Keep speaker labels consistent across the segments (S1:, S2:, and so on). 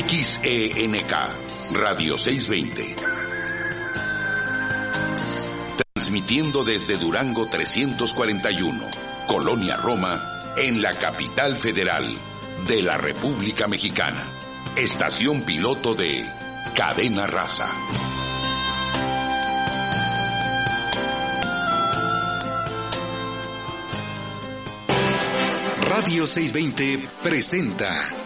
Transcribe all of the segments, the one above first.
S1: XENK, Radio 620. Transmitiendo desde Durango 341, Colonia Roma, en la capital federal de la República Mexicana. Estación piloto de Cadena Raza. Radio 620 presenta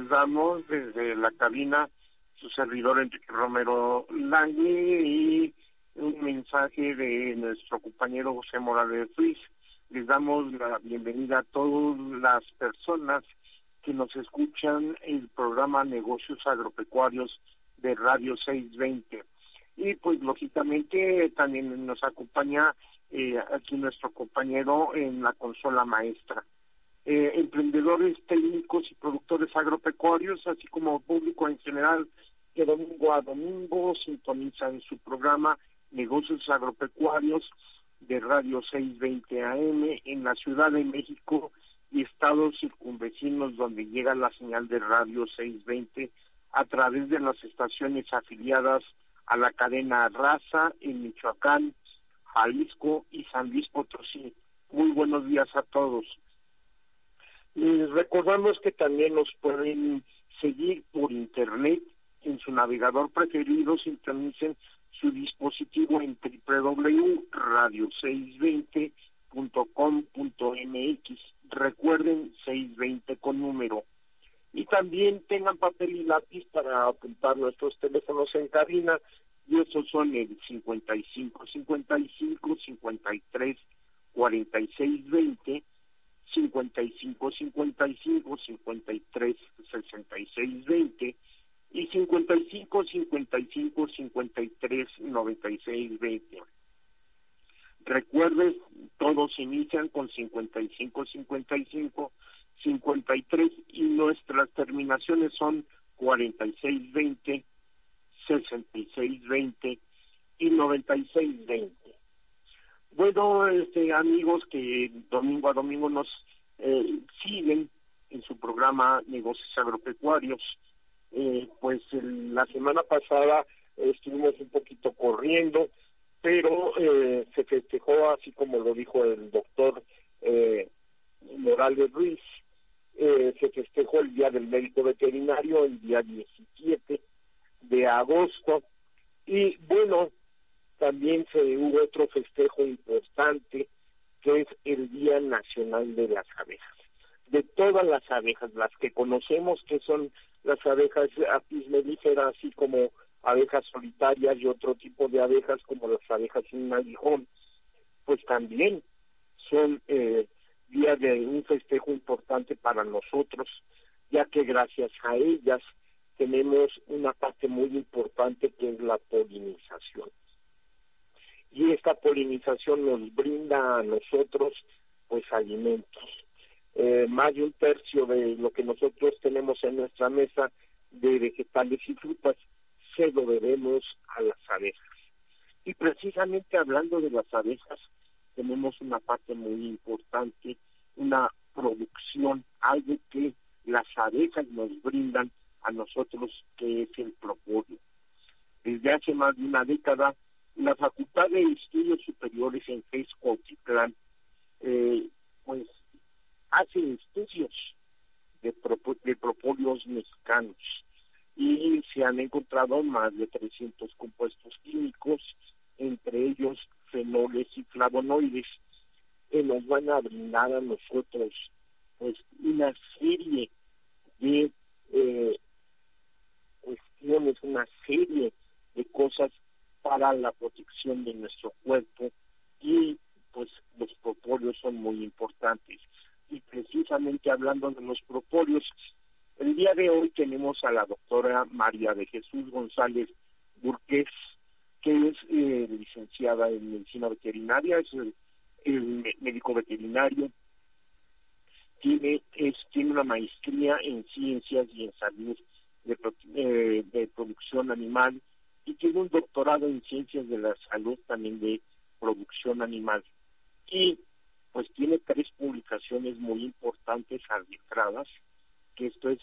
S2: Les damos desde la cabina su servidor Enrique Romero Langui y un mensaje de nuestro compañero José Morales Ruiz. Les damos la bienvenida a todas las personas que nos escuchan el programa Negocios Agropecuarios de Radio 620. Y pues lógicamente también nos acompaña eh, aquí nuestro compañero en la consola maestra eh, emprendedores técnicos y productores agropecuarios, así como público en general, que domingo a domingo sintonizan su programa Negocios Agropecuarios de Radio 620 AM en la Ciudad de México y estados circunvecinos donde llega la señal de Radio 620 a través de las estaciones afiliadas a la cadena Raza en Michoacán, Jalisco y San Luis Potosí. Muy buenos días a todos. Les recordamos que también nos pueden seguir por internet en su navegador preferido, sintonicen su dispositivo en www.radio620.com.mx. Recuerden 620 con número. Y también tengan papel y lápiz para apuntar nuestros teléfonos en cabina. Y esos son el 55 55 53 46 20 55 55 53 66 20 y 55 55 53 96 20. Recuerden, todos inician con 55 55 53 y nuestras terminaciones son 46 20 66 20 y 96 20. Bueno, este, amigos que domingo a domingo nos eh, siguen en su programa Negocios Agropecuarios, eh, pues la semana pasada estuvimos un poquito corriendo, pero eh, se festejó, así como lo dijo el doctor Morales Ruiz, se festejó el Día del Médico Veterinario, el día 17 de agosto, y bueno, también se hubo otro festejo importante que es el Día Nacional de las Abejas. De todas las abejas, las que conocemos que son las abejas apis mellifera, así como abejas solitarias y otro tipo de abejas como las abejas sin aguijón, pues también son eh, día de un festejo importante para nosotros, ya que gracias a ellas tenemos una parte muy importante que es la polinización y esta polinización nos brinda a nosotros pues alimentos. Eh, más de un tercio de lo que nosotros tenemos en nuestra mesa de vegetales y frutas se lo debemos a las abejas. Y precisamente hablando de las abejas, tenemos una parte muy importante, una producción, algo que las abejas nos brindan a nosotros, que es el propóleo. Desde hace más de una década la Facultad de Estudios Superiores en Fesco eh, pues hace estudios de, de propóleos mexicanos. y se han encontrado más de 300 compuestos químicos, entre ellos fenoles y flavonoides, que nos van a brindar a nosotros pues una serie de eh, cuestiones, una serie de cosas para la protección de nuestro cuerpo y pues los propóleos son muy importantes. Y precisamente hablando de los propóleos, el día de hoy tenemos a la doctora María de Jesús González Burqués, que es eh, licenciada en medicina veterinaria, es el, médico veterinario, tiene, es, tiene una maestría en ciencias y en salud de, eh, de producción animal y tiene un doctorado en ciencias de la salud también de producción animal. Y pues tiene tres publicaciones muy importantes arbitradas, que esto es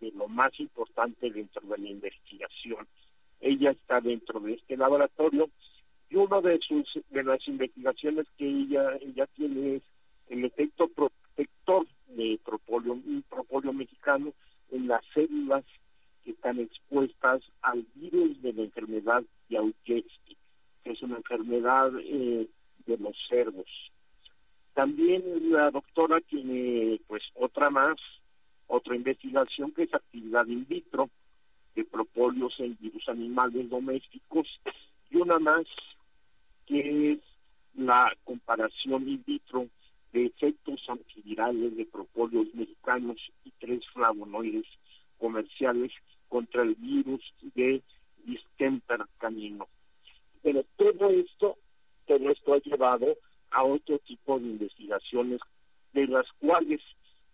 S2: de lo más importante dentro de la investigación. Ella está dentro de este laboratorio y una de sus de las investigaciones que ella ella tiene es el efecto protector de propóleo, un propóleo mexicano en las células que están expuestas al virus de la enfermedad Yauchevsky, que es una enfermedad eh, de los cerdos. También la doctora tiene pues otra más, otra investigación que es actividad in vitro de propóleos en virus animales domésticos y una más que es la comparación in vitro de efectos antivirales de propóleos mexicanos y tres flavonoides comerciales contra el virus de distemper canino. Pero todo esto, todo esto ha llevado a otro tipo de investigaciones de las cuales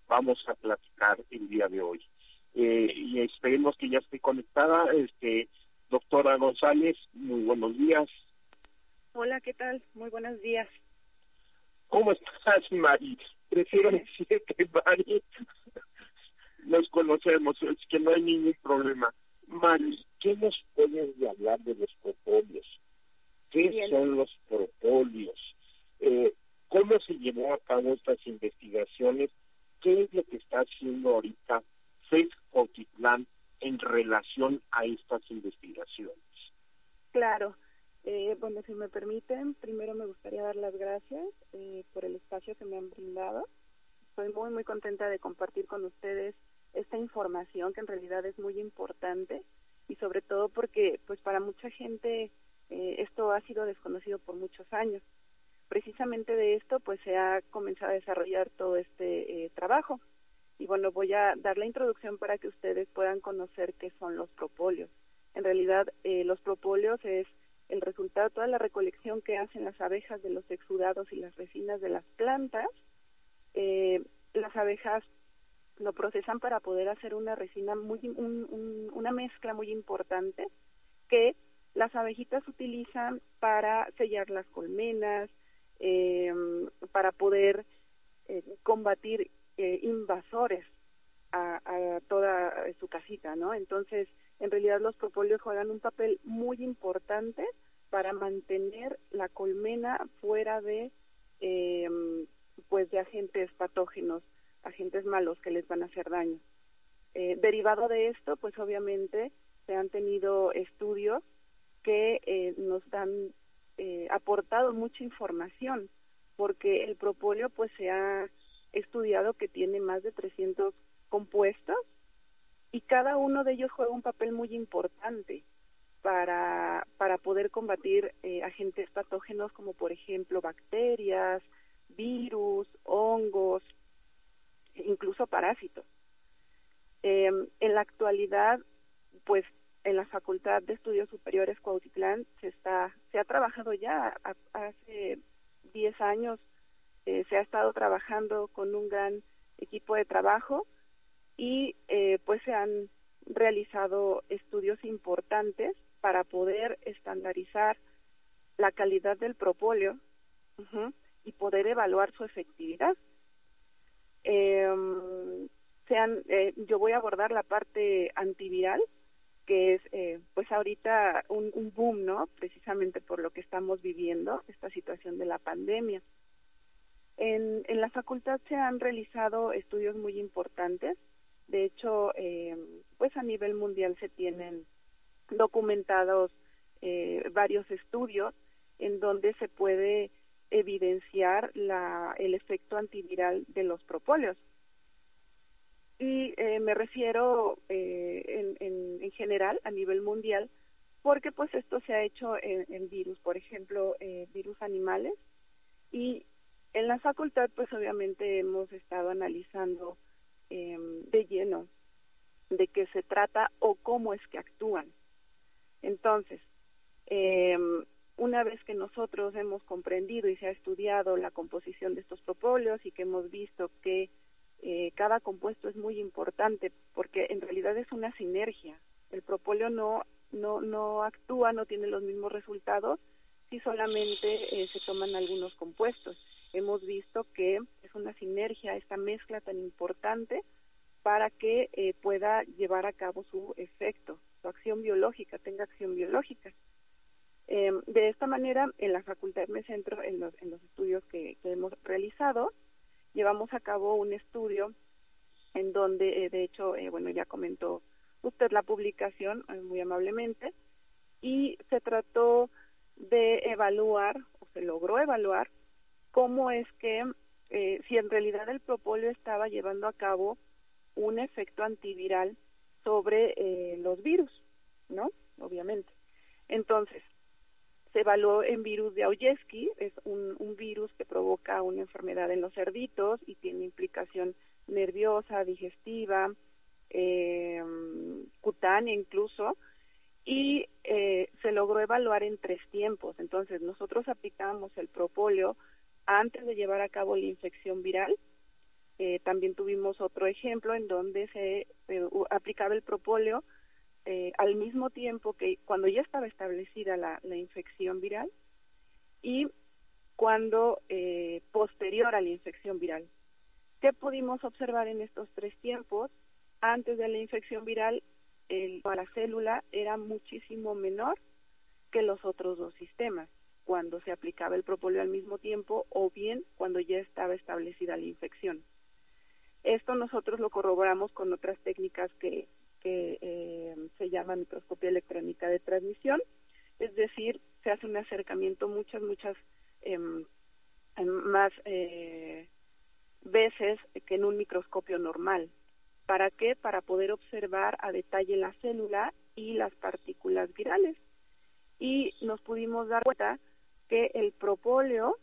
S2: vamos a platicar el día de hoy. Eh, y esperemos que ya esté conectada. Este, doctora González, muy buenos días.
S3: Hola, ¿qué tal? Muy buenos días.
S2: ¿Cómo estás, Mari? Prefiero decir que Mari nos conocemos, es que no hay ningún problema. Mari, ¿qué nos puedes hablar de los propóleos? ¿Qué son los propóleos? Eh, ¿Cómo se llevó a cabo estas investigaciones? ¿Qué es lo que está haciendo ahorita FED Otitlán en relación a estas investigaciones?
S3: Claro. Eh, bueno, si me permiten, primero me gustaría dar las gracias eh, por el espacio que me han brindado. Estoy muy, muy contenta de compartir con ustedes esta información que en realidad es muy importante y sobre todo porque pues para mucha gente eh, esto ha sido desconocido por muchos años. Precisamente de esto pues se ha comenzado a desarrollar todo este eh, trabajo y bueno voy a dar la introducción para que ustedes puedan conocer qué son los propóleos. En realidad eh, los propóleos es el resultado de toda la recolección que hacen las abejas de los exudados y las resinas de las plantas. las abejas lo procesan para poder hacer una resina muy una mezcla muy importante que las abejitas utilizan para sellar las colmenas eh, para poder eh, combatir eh, invasores a, a, toda su casita no entonces en realidad los propóleos juegan un papel muy importante para mantener la colmena fuera de eh, pues de agentes patógenos agentes malos que les van a hacer daño. Eh, derivado de esto, pues obviamente se han tenido estudios que eh, nos han eh, aportado mucha información, porque el propóleo pues se ha estudiado que tiene más de 300 compuestos y cada uno de ellos juega un papel muy importante para, para poder combatir agentes patógenos como por ejemplo bacterias, virus, hongos, incluso parásitos. Eh, en la actualidad, pues en la Facultad de Estudios Superiores Cuautitlán se está se ha trabajado ya hace 10 años eh, se ha estado trabajando con un gran equipo de trabajo y eh, pues se han realizado estudios importantes para poder estandarizar la calidad del propóleo y poder evaluar su efectividad eh, sean, eh, yo voy a abordar la parte antiviral, que es eh, pues ahorita un, boom, ¿no? Precisamente por lo que estamos viviendo, esta situación de la pandemia. En, en la facultad se han realizado estudios muy importantes. De hecho, eh, pues a nivel mundial se tienen documentados varios estudios en donde se puede evidenciar la, el efecto antiviral de los propóleos. Y eh, me refiero eh, en, en, general, a nivel mundial, porque pues esto se ha hecho en, virus, por ejemplo, eh, virus animales. Y en la facultad pues obviamente hemos estado analizando de lleno de qué se trata o cómo es que actúan. Entonces, una vez que nosotros hemos comprendido y se ha estudiado la composición de estos propóleos y que hemos visto que eh, cada compuesto es muy importante porque en realidad es una sinergia. El propóleo no, no, no actúa, no tiene los mismos resultados si solamente eh, se toman algunos compuestos. Hemos visto que es una sinergia, esta mezcla tan importante para que eh, pueda llevar a cabo su efecto, su acción biológica, tenga acción biológica. Eh, de esta manera, en la facultad me centro en los, en los estudios que, hemos realizado. Llevamos a cabo un estudio en donde, eh, de hecho, eh, bueno, ya comentó usted la publicación muy amablemente, y se trató de evaluar, o se logró evaluar, cómo es que, si en realidad el propóleo estaba llevando a cabo un efecto antiviral sobre los virus, ¿no? Obviamente. Entonces, se evaluó en virus de Auyeski, es un, virus que provoca una enfermedad en los cerditos y tiene implicación nerviosa, digestiva, eh, cutánea incluso, y eh, se logró evaluar en tres tiempos. Entonces, nosotros aplicamos el propóleo antes de llevar a cabo la infección viral. Eh, también tuvimos otro ejemplo en donde se aplicaba el propóleo eh, al mismo tiempo que cuando ya estaba establecida la, infección viral y cuando eh, posterior a la infección viral. ¿Qué pudimos observar en estos tres tiempos? Antes de la infección viral, el, la célula era muchísimo menor que los otros dos sistemas, cuando se aplicaba el propóleo al mismo tiempo o bien cuando ya estaba establecida la infección. Esto nosotros lo corroboramos con otras técnicas que, que eh, se llama microscopía electrónica de transmisión, es decir, se hace un acercamiento muchas, muchas em, más eh, veces que en un microscopio normal. ¿Para qué? Para poder observar a detalle la célula y las partículas virales. Y nos pudimos dar cuenta que el propóleo,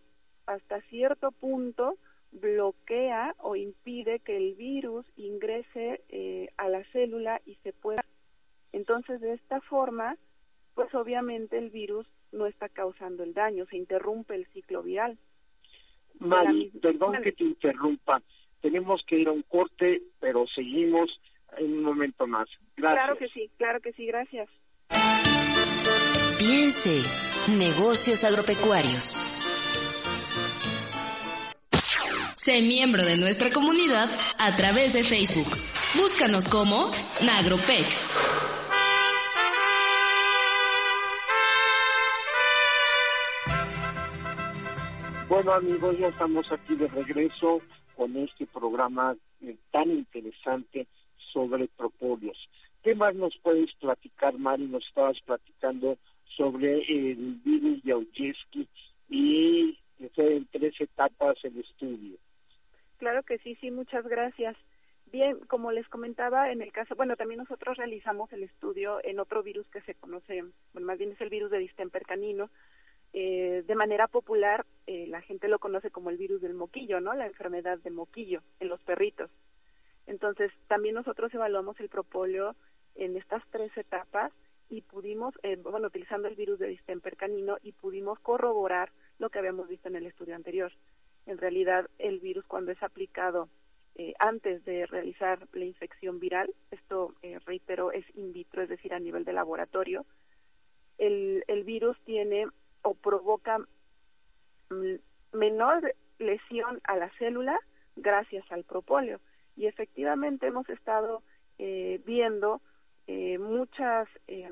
S3: hasta cierto punto, bloquea o impide que el virus ingrese eh, a la célula y se pueda. Entonces, de esta forma, pues obviamente el virus no está causando el daño, se interrumpe el ciclo viral.
S2: Mari, perdón que te interrumpa. Tenemos que ir a un corte, pero seguimos en un momento más. Gracias.
S3: Claro que sí, claro que sí, gracias.
S4: Piense, negocios agropecuarios. Sé miembro de nuestra comunidad a través de Facebook. Búscanos como Nagropec.
S2: Bueno amigos, ya estamos aquí de regreso con este programa eh, tan interesante sobre propóleos. ¿Qué más nos puedes platicar, Mari? Nos estabas platicando sobre el virus de Aujeski y fue en tres etapas el estudio.
S3: Claro que sí, sí, muchas gracias. Bien, como les comentaba, en el caso, bueno, también nosotros realizamos el estudio en otro virus que se conoce, bueno, más bien es el virus de distemper canino. Eh, de manera popular, eh, la gente lo conoce como el virus del moquillo, ¿no? La enfermedad de moquillo en los perritos. Entonces, también nosotros evaluamos el propóleo en estas tres etapas y pudimos, eh, bueno, utilizando el virus de distemper canino y pudimos corroborar lo que habíamos visto en el estudio anterior en realidad el virus cuando es aplicado eh, antes de realizar la infección viral, esto eh, reitero es in vitro, es decir, a nivel de laboratorio, el, el virus tiene o provoca mm, menor lesión a la célula gracias al propóleo. Y efectivamente hemos estado eh, viendo eh, muchas eh,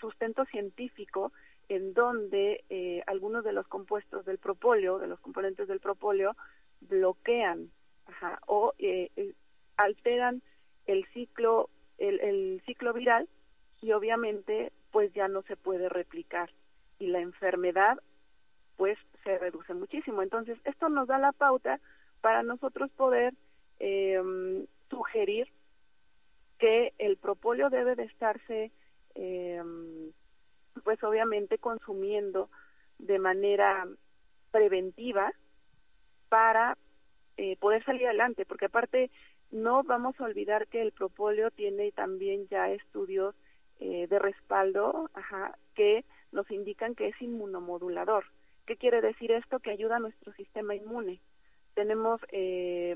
S3: sustento científico en donde eh, algunos de los compuestos del propóleo, de los componentes del propóleo, bloquean o eh, eh, alteran el ciclo el, el ciclo viral y obviamente pues ya no se puede replicar y la enfermedad pues se reduce muchísimo. Entonces, esto nos da la pauta para nosotros poder eh, sugerir que el propóleo debe de estarse, eh, pues obviamente consumiendo de manera preventiva para eh, poder salir adelante, porque aparte no vamos a olvidar que el propóleo tiene también ya estudios eh, de respaldo ajá, que nos indican que es inmunomodulador. ¿Qué quiere decir esto? Que ayuda a nuestro sistema inmune. Tenemos eh,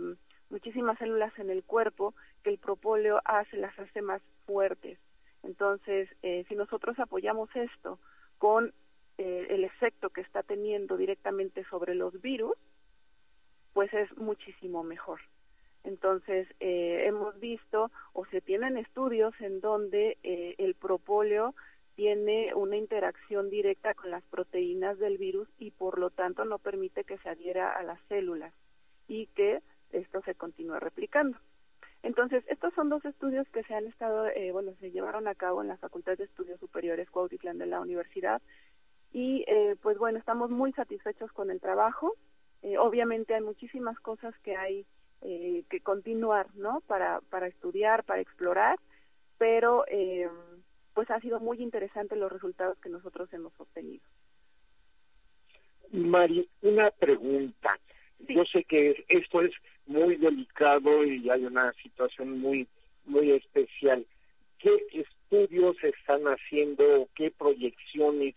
S3: muchísimas células en el cuerpo que el propóleo hace, las hace más fuertes. Entonces, eh, si nosotros apoyamos esto con eh, el efecto que está teniendo directamente sobre los virus, pues es muchísimo mejor. Entonces, eh, hemos visto o se tienen estudios en donde eh, el propóleo tiene una interacción directa con las proteínas del virus y por lo tanto no permite que se adhiera a las células y que esto se continúe replicando. Entonces, estos son dos estudios que se han estado, eh, bueno, se llevaron a cabo en la Facultad de Estudios Superiores Cuautitlán de la universidad y eh, pues bueno, estamos muy satisfechos con el trabajo. Eh, obviamente hay muchísimas cosas que hay eh, que continuar, ¿no? Para, para estudiar, para explorar, pero eh, pues ha sido muy interesante los resultados que nosotros hemos obtenido.
S2: Mari, una pregunta.
S3: Sí.
S2: Yo sé que esto es muy delicado y hay una situación muy muy especial. ¿Qué estudios están haciendo? ¿Qué proyecciones?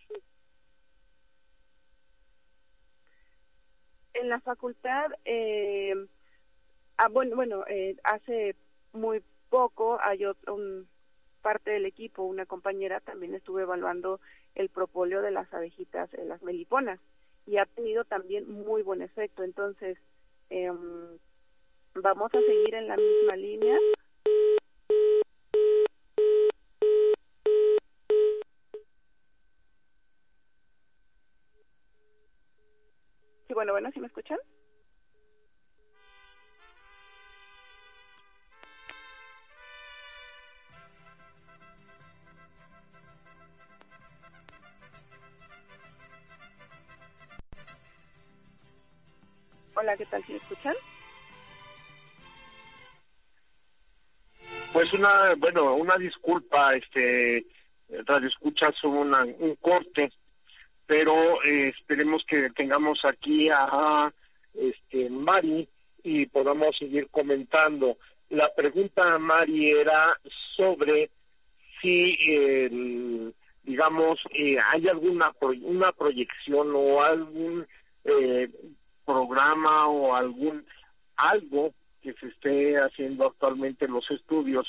S3: En la facultad, eh, ah, bueno, bueno eh, hace muy poco hay otro, un, parte del equipo, una compañera, también estuve evaluando el propóleo de las abejitas, eh, las meliponas, y ha tenido también muy buen efecto. Entonces, eh, vamos a seguir en la misma línea. Sí, bueno, bueno, ¿sí me escuchan?
S2: Una, bueno, una disculpa, este, Radio Escuchas un corte, pero eh, esperemos que tengamos aquí a este Mari y podamos seguir comentando. La pregunta a Mari era sobre si, el, digamos, eh, hay alguna pro- una proyección o algún eh, programa o algún algo que se esté haciendo actualmente en los estudios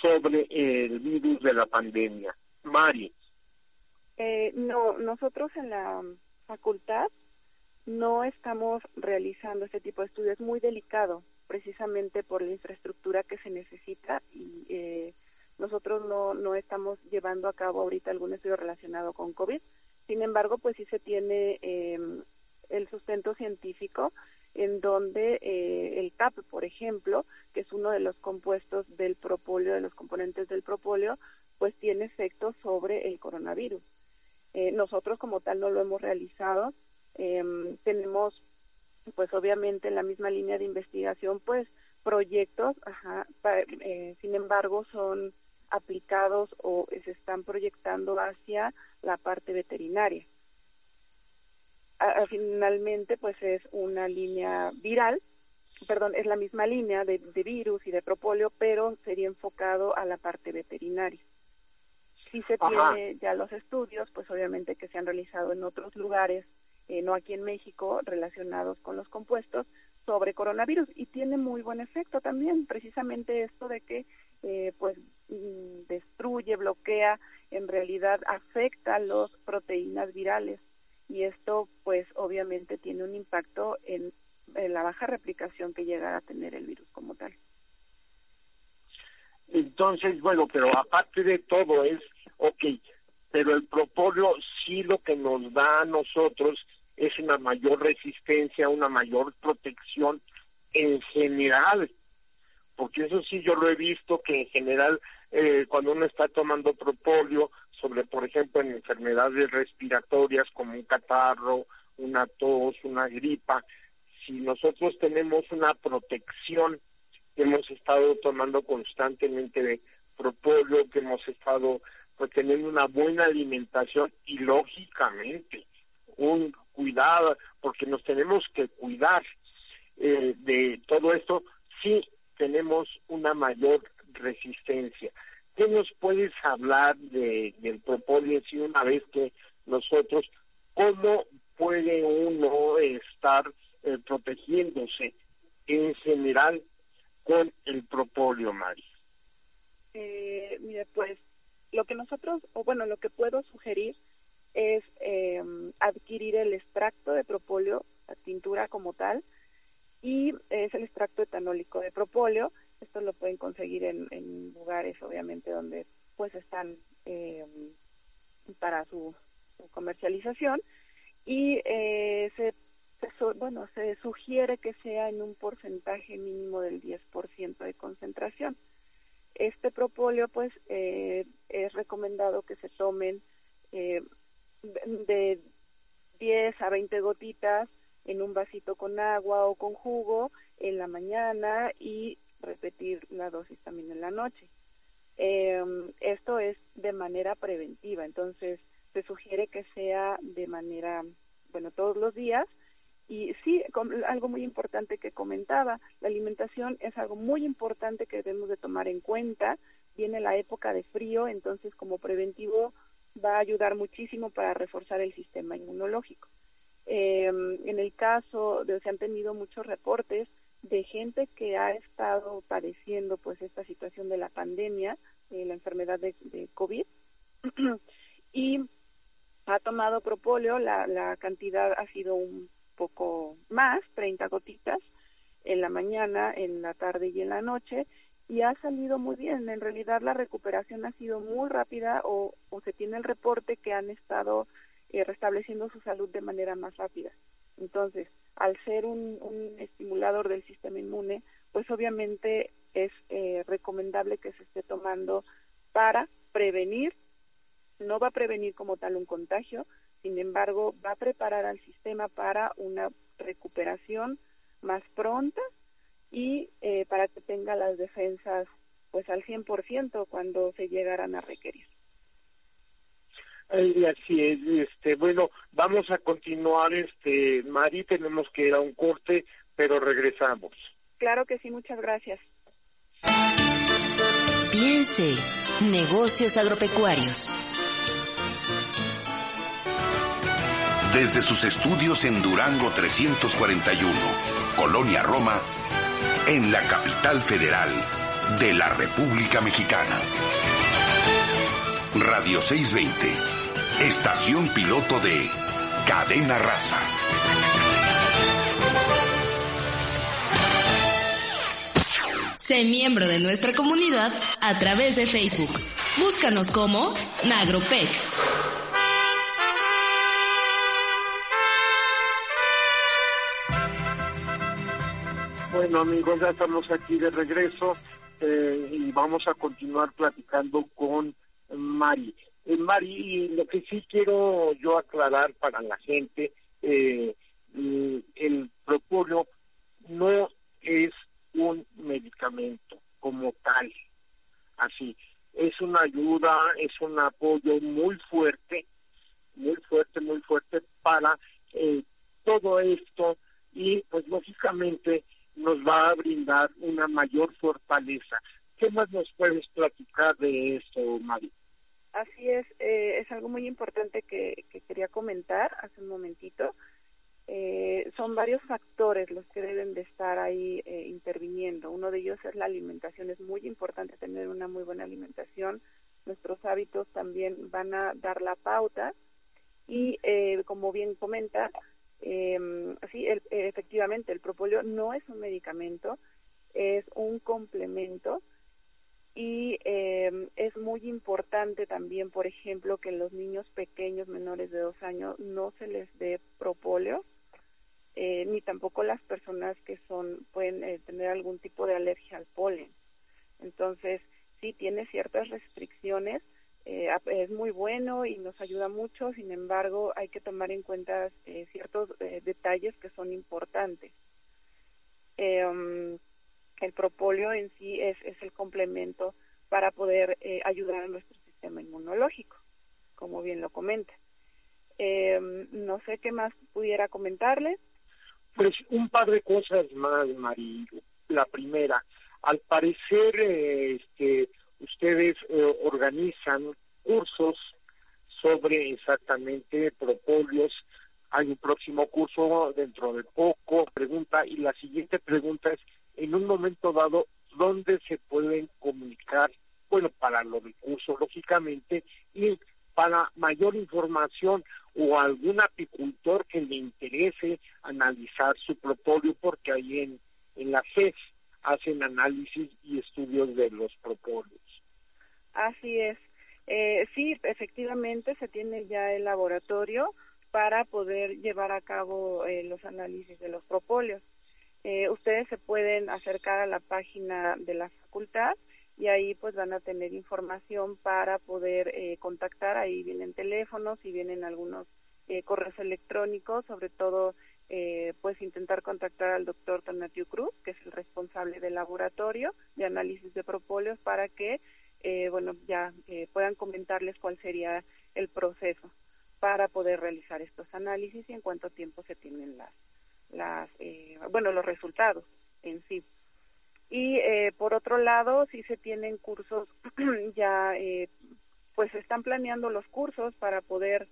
S2: sobre el virus de la pandemia. Mari.
S3: Eh, no, nosotros en la facultad no estamos realizando este tipo de estudios. Es muy delicado, precisamente por la infraestructura que se necesita y eh, nosotros no, no estamos llevando a cabo ahorita algún estudio relacionado con COVID. Sin embargo, pues sí se tiene eh, el sustento científico en donde eh, el CAP, por ejemplo, que es uno de los compuestos del propóleo, de los componentes del propóleo, pues tiene efectos sobre el coronavirus. Eh, nosotros como tal no lo hemos realizado. Eh, tenemos, pues obviamente en la misma línea de investigación, pues proyectos, ajá, pa, eh, sin embargo son aplicados o se están proyectando hacia la parte veterinaria. A, finalmente, pues es una línea viral, perdón, es la misma línea de, de virus y de propóleo, pero sería enfocado a la parte veterinaria. Sí se
S2: Ajá.
S3: tiene ya los estudios, pues obviamente que se han realizado en otros lugares, eh, no aquí en México, relacionados con los compuestos sobre coronavirus. Y tiene muy buen efecto también, precisamente esto de que eh, pues mm, destruye, bloquea, en realidad afecta las proteínas virales y esto pues obviamente tiene un impacto en, la baja replicación que llega a tener el virus como tal.
S2: Entonces, bueno, pero aparte de todo es, ok, pero el propóleo sí lo que nos da a nosotros es una mayor resistencia, una mayor protección en general porque eso sí yo lo he visto que en general eh, cuando uno está tomando propóleo, sobre por ejemplo en enfermedades respiratorias como un catarro, una tos, una gripa, si nosotros tenemos una protección que hemos estado tomando constantemente de propóleo, que hemos estado pues, teniendo una buena alimentación y lógicamente un cuidado, porque nos tenemos que cuidar eh, de todo esto, sí tenemos una mayor resistencia. ¿Qué nos puedes hablar de, del propóleo si una vez que nosotros, cómo puede uno estar eh, protegiéndose en general con el propóleo, Mari?
S3: Eh, mire, pues lo que nosotros, o bueno, lo que puedo sugerir es eh, adquirir el extracto de propóleo, la tintura como tal, y es el extracto etanólico de propóleo. Esto lo pueden conseguir en, lugares, obviamente, donde pues están eh, para su, comercialización y eh, se, bueno se sugiere que sea en un porcentaje mínimo del 10% de concentración. Este propóleo, pues, eh, es recomendado que se tomen de 10 a 20 gotitas en un vasito con agua o con jugo en la mañana y repetir la dosis también en la noche. Em, esto es de manera preventiva, entonces se sugiere que sea de manera, bueno, todos los días. Y sí, algo muy importante que comentaba, la alimentación es algo muy importante que debemos de tomar en cuenta. Viene la época de frío, entonces como preventivo va a ayudar muchísimo para reforzar el sistema inmunológico. Eh, en el caso de se han tenido muchos reportes de gente que ha estado padeciendo pues esta situación de la pandemia, eh, la enfermedad de, COVID, y ha tomado propóleo, la, la cantidad ha sido un poco más, 30 gotitas, en la mañana, en la tarde y en la noche, y ha salido muy bien. En realidad la recuperación ha sido muy rápida o, o se tiene el reporte que han estado eh, restableciendo su salud de manera más rápida. Entonces, al ser un, estimulador del sistema inmune, pues obviamente es eh, recomendable que se esté tomando para prevenir, no va a prevenir como tal un contagio, sin embargo, va a preparar al sistema para una recuperación más pronta y eh, para que tenga las defensas pues al 100% cuando se llegaran a requerir
S2: así es, este, bueno, vamos a continuar, este, Mari, tenemos que ir a un corte, pero regresamos.
S3: Claro que sí, muchas gracias.
S4: Piense, negocios agropecuarios.
S5: Desde sus estudios en Durango 341, Colonia Roma, en la capital federal de la República Mexicana. Radio 620 Estación piloto de Cadena Raza.
S4: Sé miembro de nuestra comunidad a través de Facebook. Búscanos como Nagropec.
S2: Bueno amigos, ya estamos aquí de regreso eh, y vamos a continuar platicando con Mari. Eh, Mari, lo que sí quiero yo aclarar para la gente, eh, mm, el propóleo no es un medicamento como tal, así, es una ayuda, es un apoyo muy fuerte, muy fuerte, muy fuerte para eh, todo esto y pues lógicamente nos va a brindar una mayor fortaleza. ¿Qué más nos puedes platicar de esto, Mari?
S3: Así es, eh, es algo muy importante que, quería comentar hace un momentito. Eh, son varios factores los que deben de estar ahí eh, interviniendo. Uno de ellos es la alimentación. Es muy importante tener una muy buena alimentación. Nuestros hábitos también van a dar la pauta. Y como bien comenta, sí, efectivamente, el propóleo no es un medicamento, es un complemento y eh, es muy importante también, por ejemplo, que los niños pequeños menores de dos años no se les dé propóleo eh, ni tampoco las personas que son pueden eh, tener algún tipo de alergia al polen. Entonces, sí tiene ciertas restricciones, eh, es muy bueno y nos ayuda mucho, sin embargo, hay que tomar en cuenta ciertos detalles que son importantes. Um, el propóleo en sí es, es el complemento para poder ayudar a nuestro sistema inmunológico, como bien lo comenta. no sé qué más pudiera comentarles.
S2: Pues un par de cosas más, Mari. La primera, al parecer, eh, este, ustedes eh, organizan cursos sobre exactamente propolios. Hay un próximo curso dentro de poco. Pregunta y la siguiente pregunta es, en un momento dado, ¿dónde se pueden comunicar? Bueno, para lo del curso, lógicamente, y para mayor información o algún apicultor que le interese analizar su propóleo porque ahí en, en la FES hacen análisis y estudios de los propóleos.
S3: Así es. Eh, sí, efectivamente se tiene ya el laboratorio para poder llevar a cabo eh, los análisis de los propóleos. Eh, ustedes se pueden acercar a la página de la facultad y ahí pues van a tener información para poder eh, contactar, ahí vienen teléfonos y vienen algunos eh, correos electrónicos, sobre todo eh, pues intentar contactar al doctor Tonatiu Cruz, que es el responsable del laboratorio de análisis de propóleos, para que eh, bueno ya eh, puedan comentarles cuál sería el proceso para poder realizar estos análisis y en cuánto tiempo se tienen las las eh, bueno los resultados en sí. Y eh, por otro lado sí se tienen cursos ya eh, pues están planeando los cursos para poder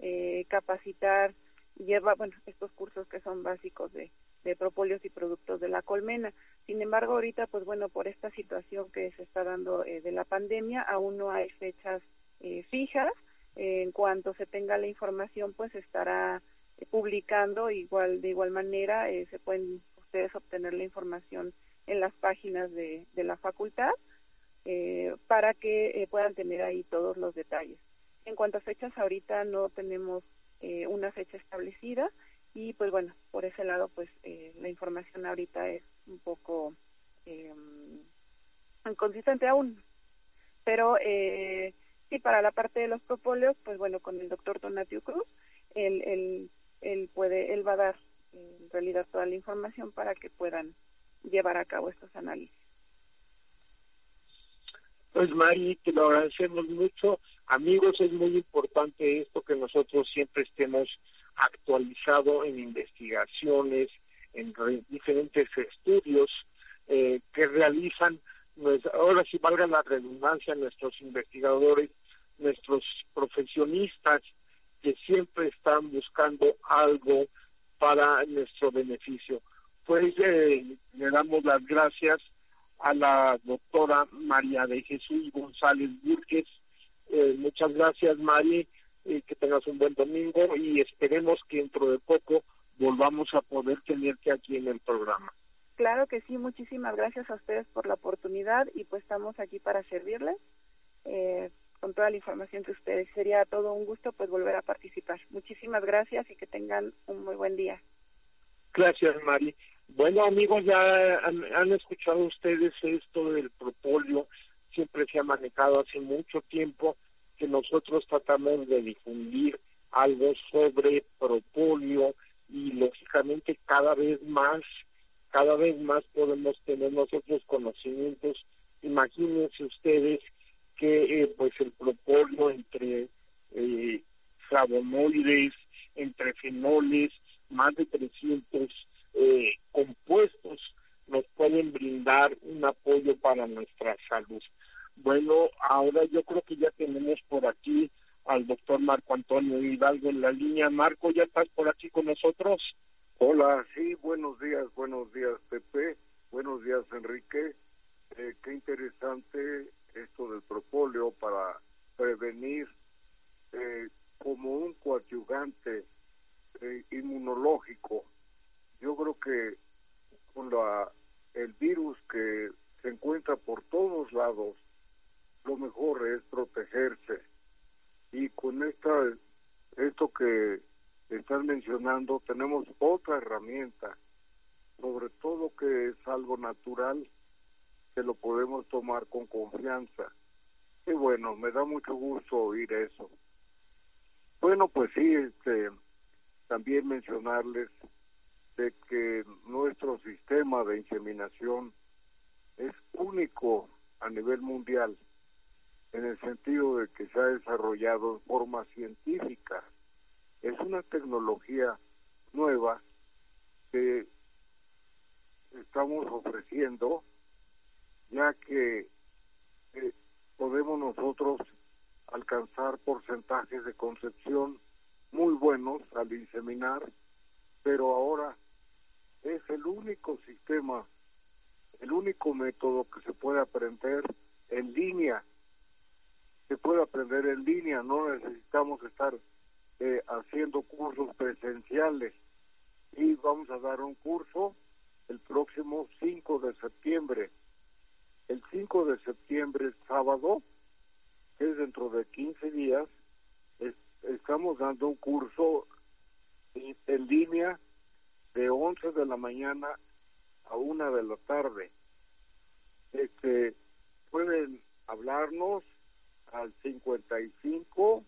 S3: eh, capacitar lleva bueno estos cursos que son básicos de, de propóleos y productos de la colmena. Sin embargo ahorita pues bueno por esta situación que se está dando eh, de la pandemia aún no hay fechas eh, fijas. En cuanto se tenga la información pues estará publicando igual de igual manera eh, se pueden ustedes obtener la información en las páginas de, de la facultad eh, para que eh, puedan tener ahí todos los detalles. En cuanto a fechas, ahorita no tenemos eh, una fecha establecida y pues bueno, por ese lado pues eh, la información ahorita es un poco eh, inconsistente aún. Pero sí, para la parte de los propóleos, pues bueno, con el doctor Donatiu Cruz, él, él, él, puede, él va a dar en realidad toda la información para que puedan llevar a cabo estos análisis.
S2: Pues Mari, te lo agradecemos mucho. Amigos, es muy importante esto que nosotros siempre estemos actualizados en investigaciones, en diferentes estudios eh, que realizan, pues, ahora si valga la redundancia, nuestros investigadores, nuestros profesionistas que siempre están buscando algo para nuestro beneficio. Pues eh, le damos las gracias a la doctora María de Jesús González Burques. Eh, muchas gracias, Mari, eh, que tengas un buen domingo y esperemos que dentro de poco volvamos a poder tenerte aquí en el programa.
S3: Claro que sí, muchísimas gracias a ustedes por la oportunidad y pues estamos aquí para servirles eh, con toda la información que ustedes. Sería todo un gusto pues volver a participar. Muchísimas gracias y que tengan un muy buen día.
S2: Gracias, Mari. Bueno, amigos, ya han, han, escuchado ustedes esto del propóleo, siempre se ha manejado hace mucho tiempo que nosotros tratamos de difundir algo sobre propóleo y lógicamente cada vez más, cada vez más podemos tener nosotros conocimientos. Imagínense ustedes que eh, pues el propóleo entre eh, flavonoides, entre fenoles, más de 300 eh, compuestos nos pueden brindar un apoyo para nuestra salud. Bueno, ahora yo creo que ya tenemos por aquí al doctor Marco Antonio Hidalgo en la línea. Marco, ¿ya estás por aquí con nosotros?
S6: Hola, sí, buenos días, buenos días, Pepe. Buenos días, Enrique. Eh, qué interesante esto del propóleo para prevenir eh, como un coadyuvante eh, inmunológico yo creo que con la, el virus que se encuentra por todos lados, lo mejor es protegerse. Y con esta, esto que están mencionando, tenemos otra herramienta, sobre todo que es algo natural, que lo podemos tomar con confianza. Y bueno, me da mucho gusto oír eso. Bueno, pues sí, este, también mencionarles de que nuestro sistema de inseminación es único a nivel mundial en el sentido de que se ha desarrollado en forma científica. Es una tecnología nueva que estamos ofreciendo ya que eh, podemos nosotros alcanzar porcentajes de concepción muy buenos al inseminar, pero ahora es el único sistema, el único método que se puede aprender en línea. Se puede aprender en línea, no necesitamos estar eh, haciendo cursos presenciales. Y vamos a dar un curso el próximo 5 de septiembre. El 5 de septiembre, sábado, que es dentro de 15 días, estamos dando un curso en línea de 11 de la mañana a 1 de la tarde. Este, pueden hablarnos al 55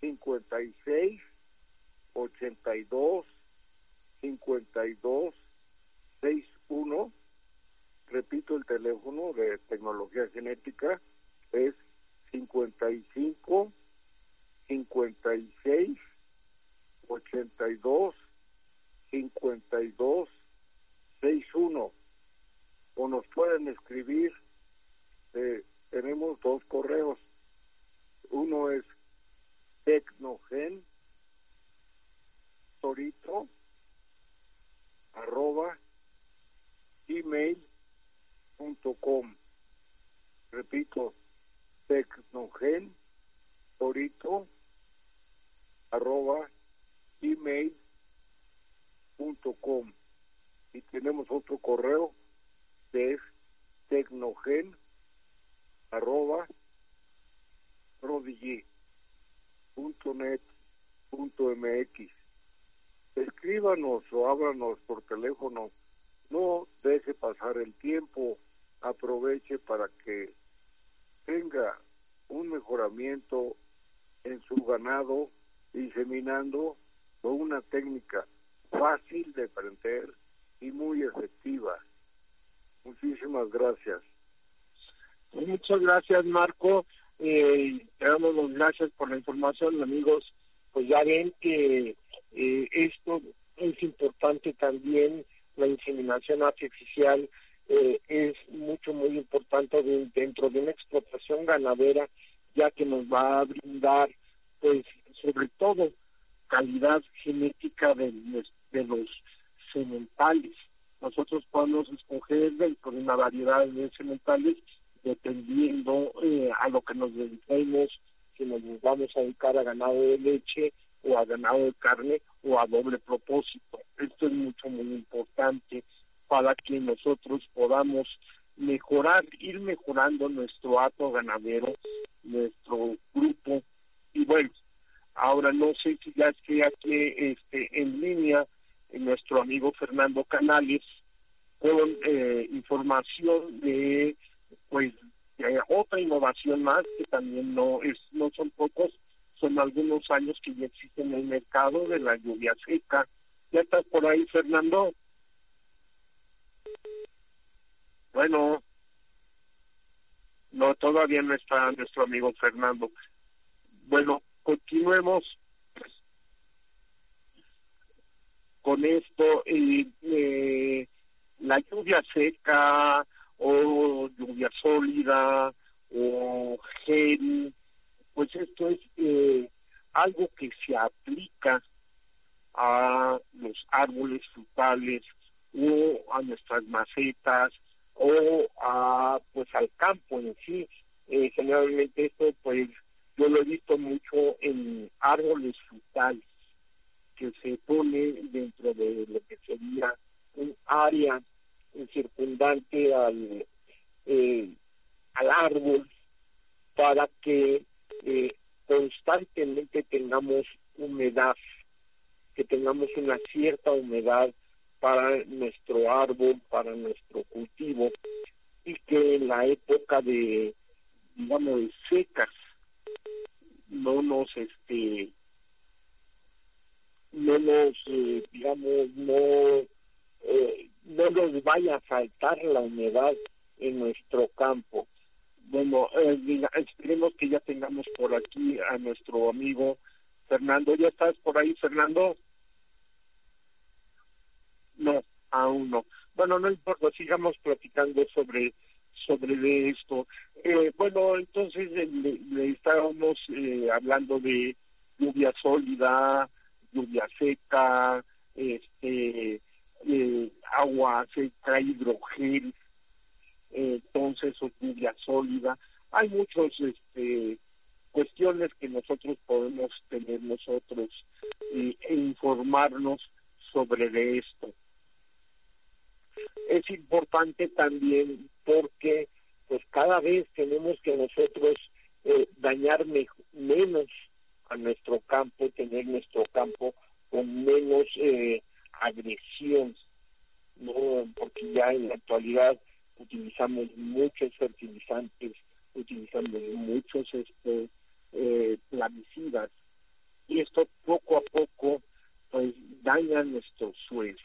S6: 56 82 52 61 repito el teléfono de tecnología genética es 55 56 82 52 61 o nos pueden escribir eh, tenemos dos correos. Uno es tecnogen torito arroba email.com repito tecnogen torito arroba y tenemos otro correo que es tecnogen arroba escríbanos o háblanos por teléfono. No deje pasar el tiempo aproveche para que tenga un mejoramiento en su ganado inseminando con una técnica fácil de aprender y muy efectiva. Muchísimas gracias.
S2: Muchas gracias, Marco. Eh, te damos las gracias por la información, amigos. Pues ya ven que eh, esto es importante también, la inseminación artificial eh, es mucho, muy importante dentro de una explotación ganadera, ya que nos va a brindar, pues, sobre todo, calidad genética de, de los sementales. Nosotros podemos escoger dentro de una variedad de sementales dependiendo eh, a lo que nos dediquemos, si nos vamos a dedicar a ganado de leche o a ganado de carne o a doble propósito. Esto es mucho, muy importante para que nosotros podamos mejorar, ir mejorando nuestro ato ganadero, nuestro grupo. Y bueno, ahora no sé si ya esté aquí este, en línea nuestro amigo Fernando Canales con eh, información de pues otra innovación más que también no es no son pocos son algunos años que ya existen en el mercado de la lluvia seca ya estás por ahí Fernando bueno no todavía no está nuestro amigo Fernando. Bueno continuemos con esto y eh, la lluvia seca o lluvia sólida o gel, pues esto es eh, algo que se aplica a los árboles frutales o a nuestras macetas o a pues al campo en sí. Eh, generalmente esto pues yo lo he visto mucho en árboles frutales que se pone dentro de lo que sería un área circundante al, eh, al árbol para que eh, constantemente tengamos humedad que tengamos una cierta humedad para nuestro árbol, para nuestro cultivo, y que en la época de, digamos, de secas, no nos, este, no nos, eh, digamos, no, eh, no nos vaya a faltar la humedad en nuestro campo. Bueno, eh, esperemos que ya tengamos por aquí a nuestro amigo Fernando. ¿Ya estás por ahí, Fernando? No, aún no. Bueno, no importa, sigamos platicando sobre sobre esto. Eh, bueno, entonces eh, le, estábamos eh, hablando de lluvia sólida, lluvia seca, este, agua seca, hidrogel, entonces o lluvia sólida. Hay muchos este, cuestiones que nosotros podemos tener nosotros e informarnos sobre esto. Es importante también porque pues cada vez tenemos que nosotros eh, dañar menos a nuestro campo, tener nuestro campo con menos eh, agresión, no porque ya en la actualidad utilizamos muchos fertilizantes, utilizamos muchos este eh, plaguicidas y esto poco a poco pues daña nuestro suelo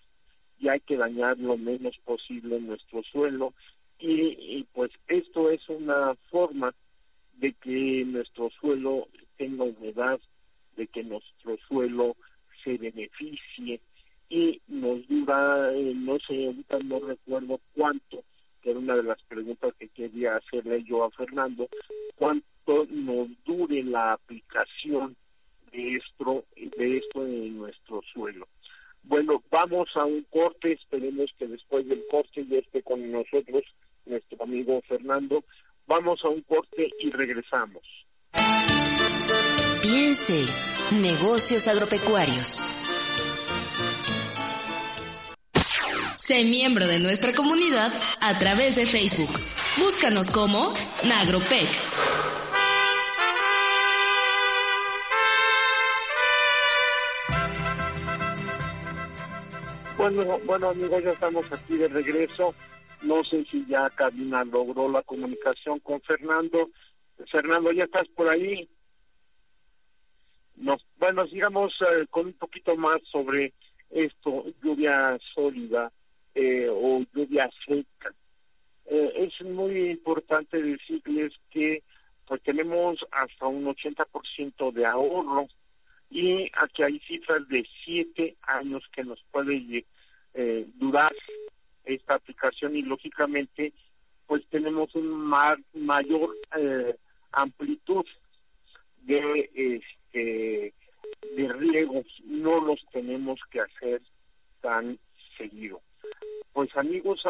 S2: y hay que dañar lo menos posible nuestro suelo y, pues esto es una forma de que nuestro suelo tenga humedad, de que nuestro suelo se beneficie y nos dura, eh, no sé, ahorita no recuerdo cuánto, que era una de las preguntas que quería hacerle yo a Fernando, cuánto nos dure la aplicación de esto, de esto en nuestro suelo. Bueno, vamos a un corte, esperemos que después del corte ya esté con nosotros nuestro amigo Fernando. Vamos a un corte y regresamos.
S4: Piense, negocios agropecuarios. Sé miembro de nuestra comunidad a través de Facebook. Búscanos como Nagropec.
S2: Bueno, bueno amigos, ya estamos aquí de regreso no sé si ya Karina logró la comunicación con Fernando. Fernando, ¿ya estás por ahí? Nos, bueno, sigamos eh, con un poquito más sobre esto, lluvia sólida eh, o lluvia seca. Eh, es muy importante decirles que pues tenemos hasta un 80% de ahorro y aquí hay cifras de siete años que nos puede durar esta aplicación y lógicamente pues tenemos un mayor eh, amplitud de este de riegos. No los tenemos que hacer tan seguido. Pues amigos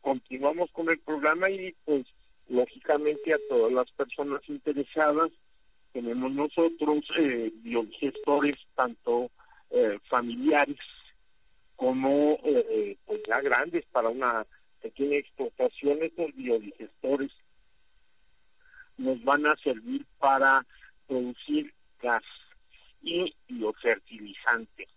S2: continuamos con el programa y pues lógicamente a todas las personas interesadas tenemos nosotros eh, biodigestores tanto eh, familiares como eh, pues ya grandes para una pequeña explotación, estos biodigestores nos van a servir para producir gas y biofertilizante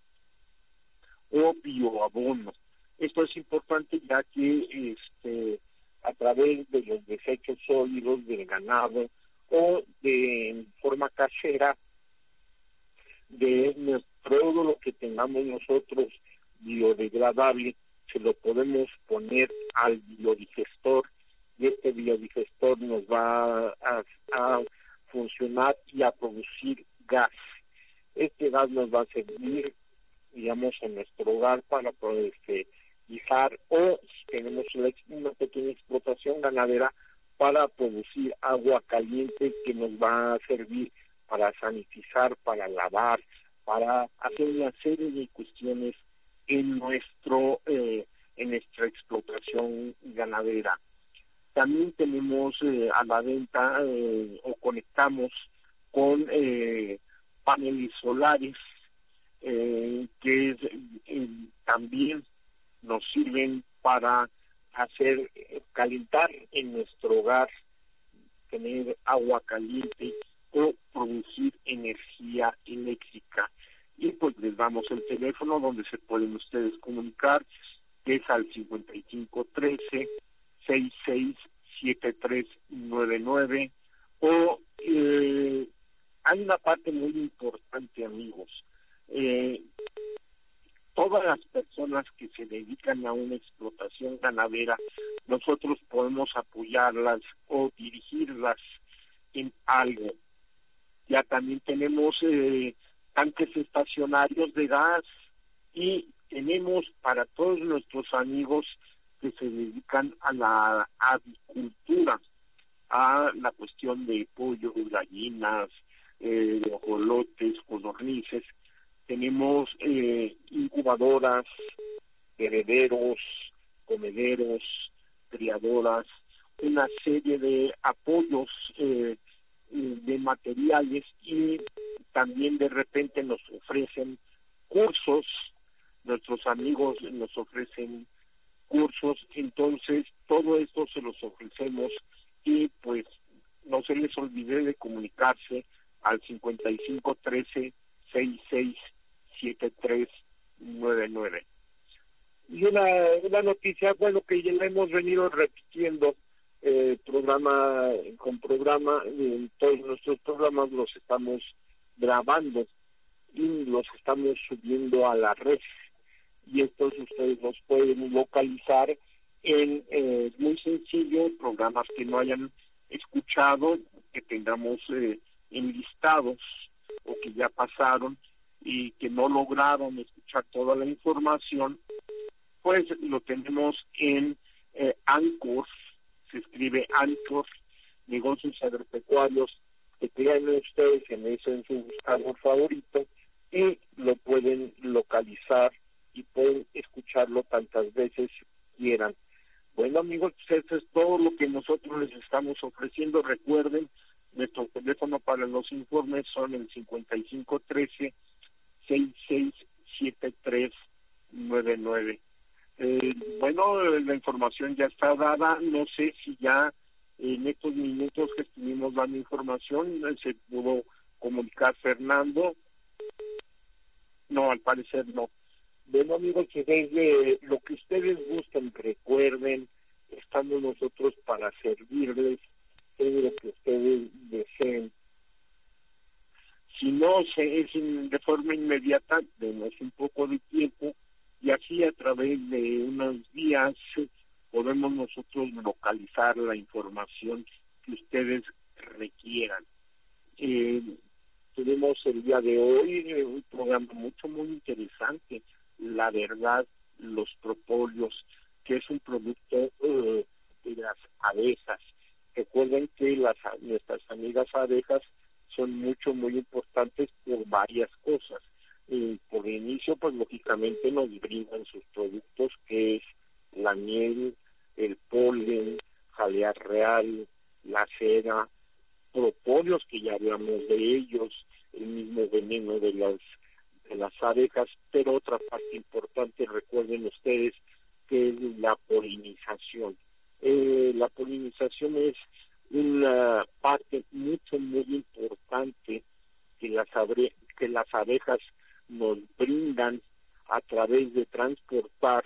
S2: o bioabono. Esto es importante ya que este a través de los desechos sólidos del ganado o de forma casera de todo lo que tengamos nosotros biodegradable, se lo podemos poner al biodigestor y este biodigestor nos va a, funcionar y a producir gas. Este gas nos va a servir, digamos, en nuestro hogar para poder este, guisar o si tenemos una pequeña explotación ganadera para producir agua caliente que nos va a servir para sanitizar, para lavar, para hacer una serie de cuestiones en nuestro eh, en nuestra explotación ganadera. También tenemos eh, a la venta eh, o conectamos con paneles solares que también nos sirven para hacer calentar en nuestro hogar, tener agua caliente o producir energía eléctrica. y pues les damos el teléfono donde se pueden ustedes comunicar, que es al 5513 667399 o eh, hay una parte muy importante amigos eh, todas las personas que se dedican a una explotación ganadera nosotros podemos apoyarlas o dirigirlas en algo ya también tenemos eh, tanques estacionarios de gas y tenemos para todos nuestros amigos que se dedican a la avicultura, a la cuestión de pollos, gallinas, eh, ojolotes, codornices. Tenemos eh, incubadoras, herederos, comederos, criadoras, una serie de apoyos eh, de materiales y también de repente nos ofrecen cursos, nuestros amigos nos ofrecen cursos, entonces todo esto se los ofrecemos y pues no se les olvide de comunicarse al 5513 667399. Y una, una noticia, bueno, que ya la hemos venido repitiendo eh, programa con programa, en todos nuestros programas los estamos grabando y los estamos subiendo a la red. Y estos ustedes los pueden localizar en, eh, muy sencillo, programas que no hayan escuchado, que tengamos eh, enlistados o que ya pasaron y que no lograron escuchar toda la información, pues lo tenemos en eh, se escribe Anchor, negocios agropecuarios que crean ustedes en eso en su buscador favorito y lo pueden localizar y pueden escucharlo tantas veces quieran. Bueno amigos, pues eso es todo lo que nosotros les estamos ofreciendo. Recuerden, nuestro teléfono para los informes son el 5513 667399. Eh, bueno, la información ya está dada. No sé si ya en estos minutos que estuvimos dando información se pudo comunicar Fernando. No, al parecer no. Bueno, amigos, que desde lo que ustedes gusten, recuerden, estamos nosotros para servirles todo lo que ustedes deseen. Si no se es de forma inmediata, denos un poco de tiempo y así a través de unos días podemos nosotros localizar la información que ustedes requieran. Eh, tenemos el día de hoy eh, un programa mucho, muy interesante. La verdad, los propóleos, que es un producto eh, de las abejas. Recuerden que las, nuestras amigas abejas son mucho, muy importantes por varias cosas por inicio, pues lógicamente nos brindan sus productos, que es la miel, el polen, jalea real, la cera, propóleos que ya hablamos de ellos, el mismo veneno de las de las abejas, pero otra parte importante, recuerden ustedes, que es la polinización. Eh, la polinización es una parte mucho, muy importante que las, que las abejas nos brindan a través de transportar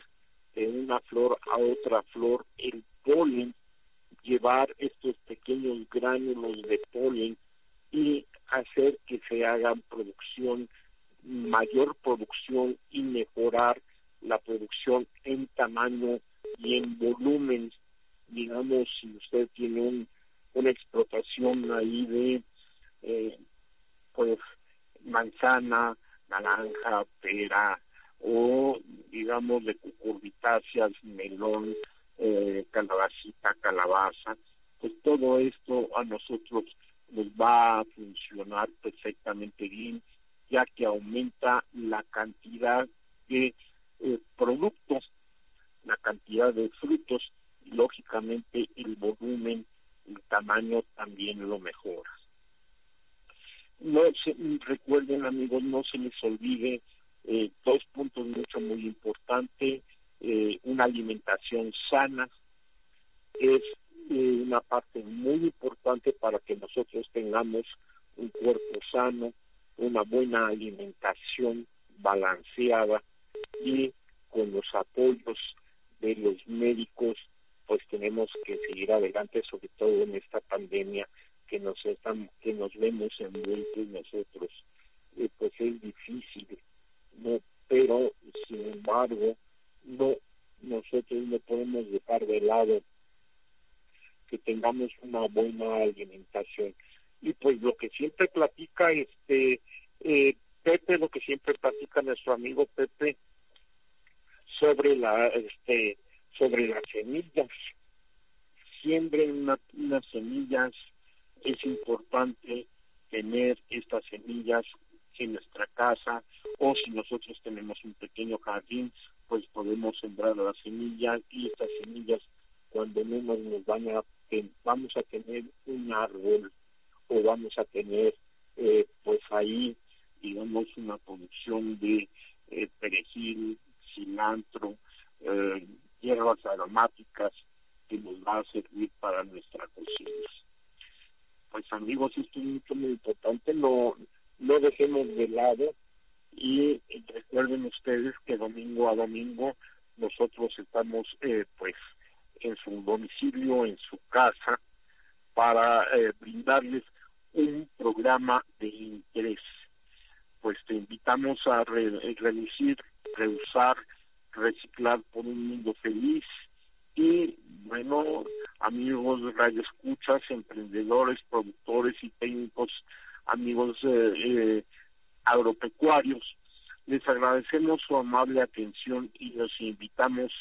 S2: de una flor a otra flor el polen, llevar estos pequeños gránulos de polen y hacer que se hagan producción, mayor producción y mejorar la producción en tamaño y en volumen. Digamos, si usted tiene un, una explotación ahí de eh, pues manzana, naranja, pera o digamos de cucurbitáceas, melón, eh, calabacita, calabaza, pues todo esto a nosotros nos va a funcionar perfectamente bien, ya que aumenta la cantidad de eh, productos, la cantidad de frutos, y lógicamente el volumen, el tamaño también lo mejora. No se, recuerden amigos, no se les olvide eh, dos puntos mucho muy importantes, eh, una alimentación sana es eh, una parte muy importante para que nosotros tengamos un cuerpo sano, una buena alimentación balanceada y con los apoyos de los médicos, pues tenemos que seguir adelante, sobre todo en esta pandemia que nos están, que nos vemos envueltos nosotros. Pues es difícil, no, pero sin embargo, no, nosotros no podemos dejar de lado que tengamos una buena alimentación. Y pues lo que siempre platica este eh, Pepe, lo que siempre platica nuestro amigo Pepe sobre la este sobre las semillas. Siembren una, unas semillas, es importante tener estas semillas en nuestra casa o si nosotros tenemos un pequeño jardín, pues podemos sembrar las semillas y estas semillas cuando menos nos van a vamos a tener un árbol o vamos a tener eh, pues ahí digamos una producción de eh, perejil, cilantro, eh, hierbas aromáticas que nos va a servir para nuestra cocina. Pues amigos, esto es mucho muy importante, no, no dejemos de lado y recuerden ustedes que domingo a domingo nosotros estamos eh, pues en su domicilio, en su casa, para eh, brindarles un programa de interés. Pues te invitamos a reducir, reusar, reciclar por un mundo feliz y bueno, amigos radioescuchas, emprendedores, productores y técnicos, amigos eh, eh, agropecuarios, les agradecemos su amable atención y los invitamos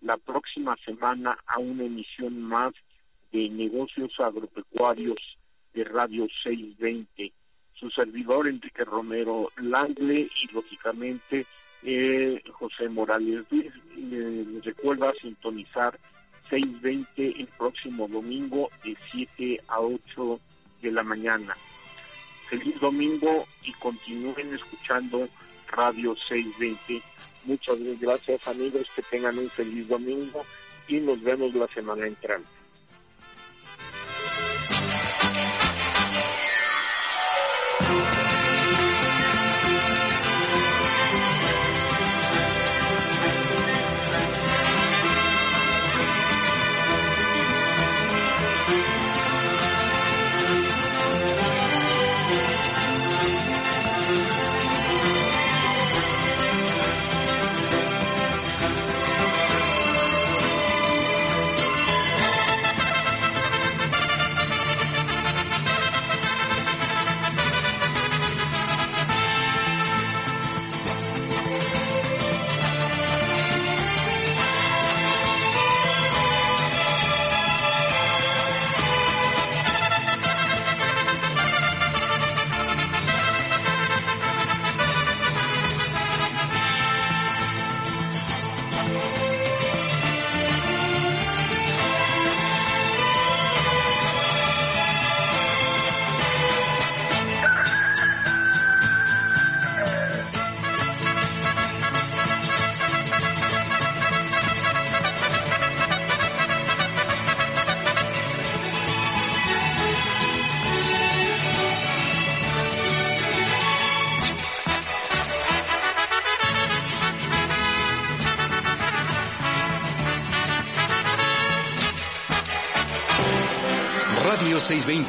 S2: la próxima semana a una emisión más de negocios agropecuarios de Radio 620. Su servidor Enrique Romero Langle y lógicamente eh, José Morales les recuerda sintonizar 620 el próximo domingo de 7 a 8 de la mañana. Feliz domingo y continúen escuchando Radio 620. Muchas gracias amigos, que tengan un feliz domingo y nos vemos la semana entrante.